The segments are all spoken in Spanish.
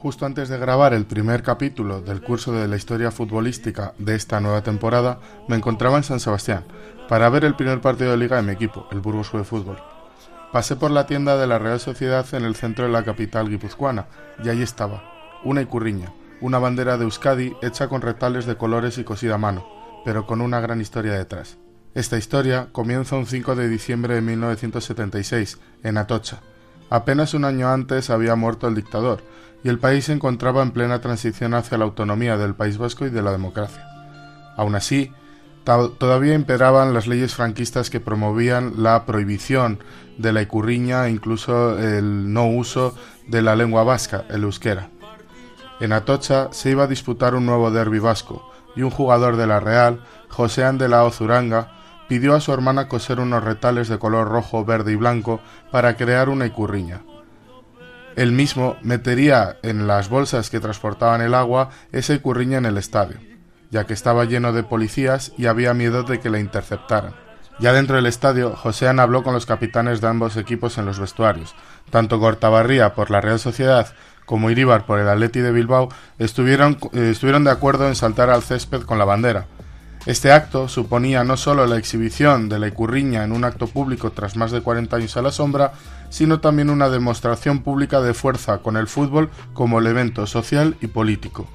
Justo antes de grabar el primer capítulo del curso de la historia futbolística de esta nueva temporada, me encontraba en San Sebastián para ver el primer partido de liga de mi equipo, el Burgos de Fútbol. Pasé por la tienda de la Real Sociedad en el centro de la capital guipuzcoana y allí estaba, una icurriña, una bandera de Euskadi hecha con retales de colores y cosida a mano, pero con una gran historia detrás. Esta historia comienza un 5 de diciembre de 1976, en Atocha. Apenas un año antes había muerto el dictador, y el país se encontraba en plena transición hacia la autonomía del País Vasco y de la democracia. Aún así, todavía imperaban las leyes franquistas que promovían la prohibición de la icurriña e incluso el no uso de la lengua vasca, el euskera. En Atocha se iba a disputar un nuevo derby vasco y un jugador de la Real, José de la Ozuranga, pidió a su hermana coser unos retales de color rojo, verde y blanco para crear una icurriña. Él mismo metería en las bolsas que transportaban el agua esa icurriña en el estadio, ya que estaba lleno de policías y había miedo de que la interceptaran. Ya dentro del estadio, Joséan habló con los capitanes de ambos equipos en los vestuarios. Tanto Gortabarría por la Real Sociedad como Iríbar por el Atleti de Bilbao eh, estuvieron de acuerdo en saltar al césped con la bandera, este acto suponía no solo la exhibición de la Icurriña en un acto público tras más de 40 años a la sombra, sino también una demostración pública de fuerza con el fútbol como elemento social y político.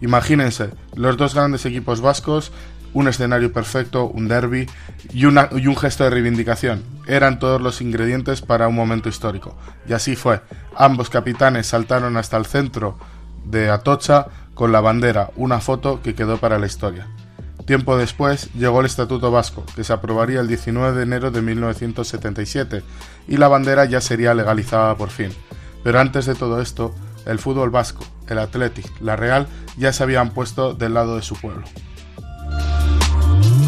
Imagínense, los dos grandes equipos vascos, un escenario perfecto, un derby y, y un gesto de reivindicación. Eran todos los ingredientes para un momento histórico. Y así fue. Ambos capitanes saltaron hasta el centro de Atocha con la bandera, una foto que quedó para la historia. Tiempo después llegó el Estatuto Vasco, que se aprobaría el 19 de enero de 1977, y la bandera ya sería legalizada por fin. Pero antes de todo esto, el fútbol vasco, el Athletic, la Real, ya se habían puesto del lado de su pueblo.